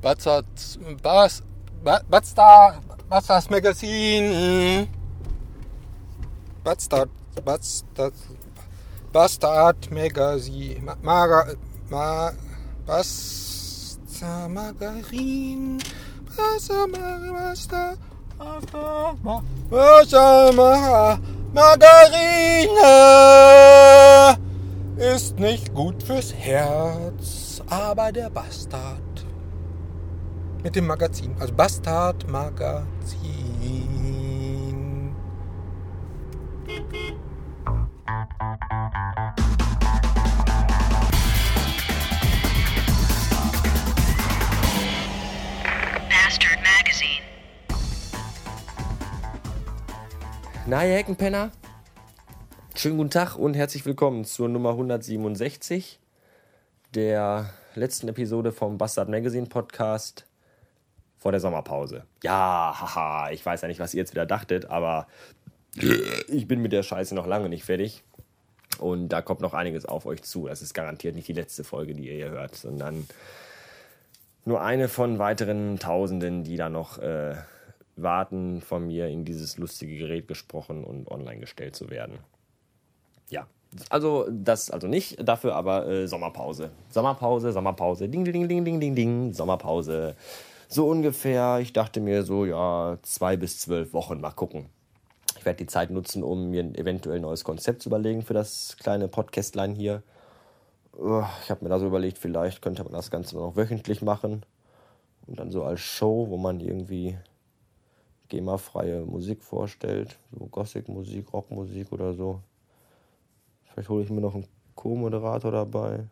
Bastard, Bas, Bastard, Bastard Magazine. Bastard, Bastard, Bastard Magazine. Ma, Maga, Ma, Bastard Margarin. Bastard, Bastard, Bastard, Margarine ist nicht gut fürs Herz, aber der Bastard mit dem Magazin, also Bastard Magazin. Bastard Magazine. Na, ihr Heckenpenner? Schönen guten Tag und herzlich willkommen zur Nummer 167 der letzten Episode vom Bastard Magazine Podcast vor der Sommerpause. Ja, haha, ich weiß ja nicht, was ihr jetzt wieder dachtet, aber ich bin mit der Scheiße noch lange nicht fertig. Und da kommt noch einiges auf euch zu. Das ist garantiert nicht die letzte Folge, die ihr hier hört, sondern nur eine von weiteren Tausenden, die da noch äh, warten, von mir in dieses lustige Gerät gesprochen und online gestellt zu werden. Ja, also das also nicht, dafür aber äh, Sommerpause. Sommerpause, Sommerpause, ding, ding, ding, ding, ding, ding, Sommerpause. So ungefähr, ich dachte mir so, ja, zwei bis zwölf Wochen, mal gucken. Ich werde die Zeit nutzen, um mir ein eventuell neues Konzept zu überlegen für das kleine Podcastline hier. Ich habe mir da so überlegt, vielleicht könnte man das Ganze noch wöchentlich machen. Und dann so als Show, wo man irgendwie GEMA-freie Musik vorstellt. So Gothic-Musik, Rockmusik oder so. Vielleicht hole ich mir noch einen Co-Moderator dabei.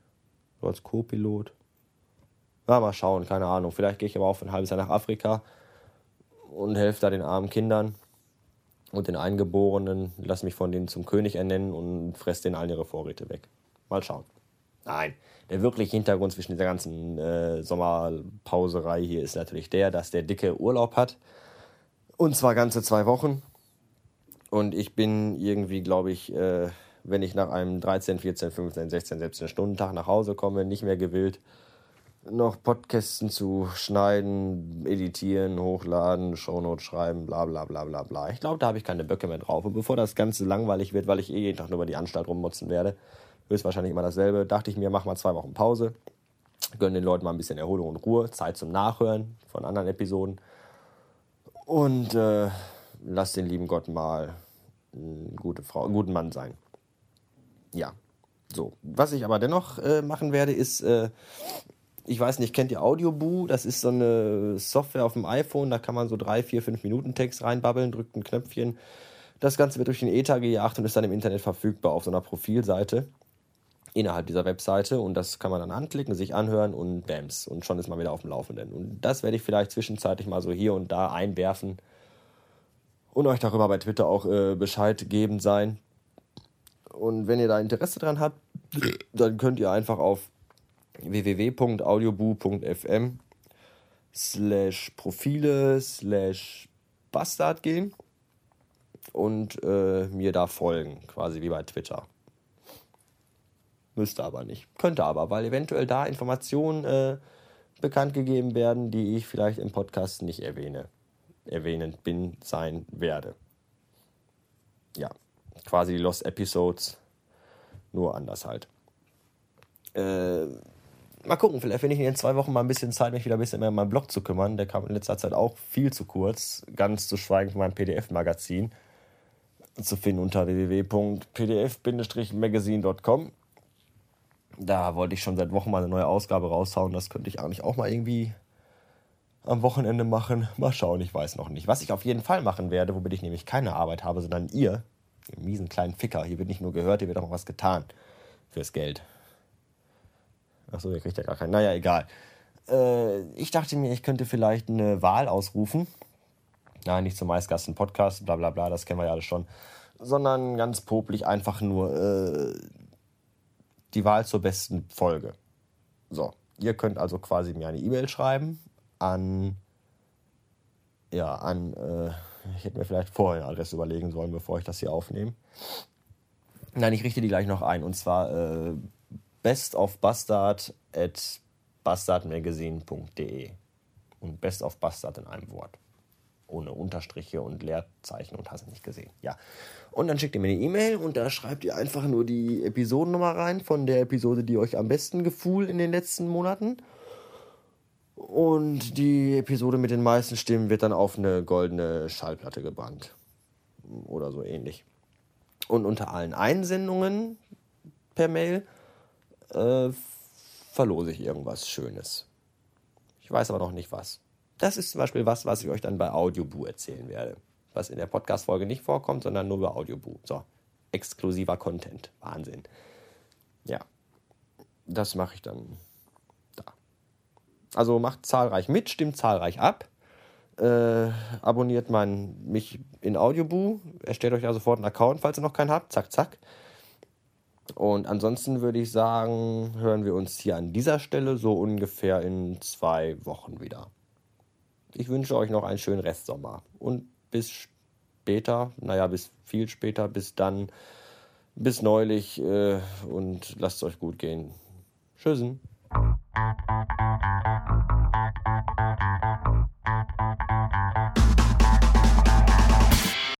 So als Co-Pilot. Ja, mal schauen, keine Ahnung. Vielleicht gehe ich aber auch für ein halbes Jahr nach Afrika und helfe da den armen Kindern und den Eingeborenen. Lass mich von denen zum König ernennen und fress denen all ihre Vorräte weg. Mal schauen. Nein, der wirkliche Hintergrund zwischen dieser ganzen äh, Sommerpauserei hier ist natürlich der, dass der Dicke Urlaub hat. Und zwar ganze zwei Wochen. Und ich bin irgendwie, glaube ich, äh, wenn ich nach einem 13, 14, 15, 16, 17 Stunden Tag nach Hause komme, nicht mehr gewillt, noch Podcasten zu schneiden, editieren, hochladen, Shownotes schreiben, bla bla bla bla bla. Ich glaube, da habe ich keine Böcke mehr drauf. Und bevor das Ganze langweilig wird, weil ich eh jeden Tag nur über die Anstalt rummotzen werde, höchstwahrscheinlich immer dasselbe, dachte ich mir, mach mal zwei Wochen Pause, gönn den Leuten mal ein bisschen Erholung und Ruhe, Zeit zum Nachhören von anderen Episoden und äh, lass den lieben Gott mal eine gute Frau, einen guten Mann sein. Ja, so. Was ich aber dennoch äh, machen werde, ist, äh, ich weiß nicht, kennt ihr Audioboo? Das ist so eine Software auf dem iPhone, da kann man so drei, vier, fünf Minuten Text reinbabbeln, drückt ein Knöpfchen. Das Ganze wird durch den Ether gejagt und ist dann im Internet verfügbar auf so einer Profilseite innerhalb dieser Webseite und das kann man dann anklicken, sich anhören und bams und schon ist man wieder auf dem Laufenden. Und das werde ich vielleicht zwischenzeitlich mal so hier und da einwerfen und euch darüber bei Twitter auch äh, Bescheid geben sein. Und wenn ihr da Interesse dran habt, dann könnt ihr einfach auf www.audioboo.fm slash Profile slash Bastard gehen und äh, mir da folgen, quasi wie bei Twitter. Müsste aber nicht. Könnte aber, weil eventuell da Informationen äh, bekannt gegeben werden, die ich vielleicht im Podcast nicht erwähne. Erwähnend bin, sein werde. Ja, quasi die Lost Episodes, nur anders halt. Äh, mal gucken, vielleicht finde ich in zwei Wochen mal ein bisschen Zeit, mich wieder ein bisschen mehr um meinen Blog zu kümmern. Der kam in letzter Zeit auch viel zu kurz, ganz zu schweigen von meinem PDF-Magazin. Zu finden unter www.pdf-magazine.com. Da wollte ich schon seit Wochen mal eine neue Ausgabe raushauen. Das könnte ich eigentlich auch mal irgendwie am Wochenende machen. Mal schauen, ich weiß noch nicht. Was ich auf jeden Fall machen werde, womit ich nämlich keine Arbeit habe, sondern ihr, ihr miesen kleinen Ficker. Hier wird nicht nur gehört, hier wird auch was getan. Fürs Geld. Achso, ihr kriegt ja gar keinen. Naja, egal. Äh, ich dachte mir, ich könnte vielleicht eine Wahl ausrufen. Nein, nicht zum meistgasten Podcast, bla bla bla, das kennen wir ja alles schon. Sondern ganz popelig einfach nur äh, die Wahl zur besten Folge. So, ihr könnt also quasi mir eine E-Mail schreiben an, ja, an, äh, ich hätte mir vielleicht vorher eine Adresse überlegen sollen, bevor ich das hier aufnehme. Nein, ich richte die gleich noch ein. Und zwar äh, bestofbastard. Und Best of Bastard in einem Wort. Ohne Unterstriche und Leerzeichen und hast nicht gesehen. Ja. Und dann schickt ihr mir eine E-Mail und da schreibt ihr einfach nur die Episodennummer rein von der Episode, die euch am besten gefühlt in den letzten Monaten. Und die Episode mit den meisten Stimmen wird dann auf eine goldene Schallplatte gebrannt. Oder so ähnlich. Und unter allen Einsendungen per Mail äh, verlose ich irgendwas Schönes. Ich weiß aber noch nicht was. Das ist zum Beispiel was, was ich euch dann bei Audioboo erzählen werde. Was in der Podcast-Folge nicht vorkommt, sondern nur bei Audioboo. So, exklusiver Content. Wahnsinn. Ja, das mache ich dann da. Also macht zahlreich mit, stimmt zahlreich ab. Äh, abonniert mein, mich in Audioboo. Erstellt euch da sofort einen Account, falls ihr noch keinen habt. Zack, zack. Und ansonsten würde ich sagen, hören wir uns hier an dieser Stelle so ungefähr in zwei Wochen wieder. Ich wünsche euch noch einen schönen Restsommer und bis später, naja, bis viel später, bis dann, bis neulich äh, und lasst es euch gut gehen. Tschüssen.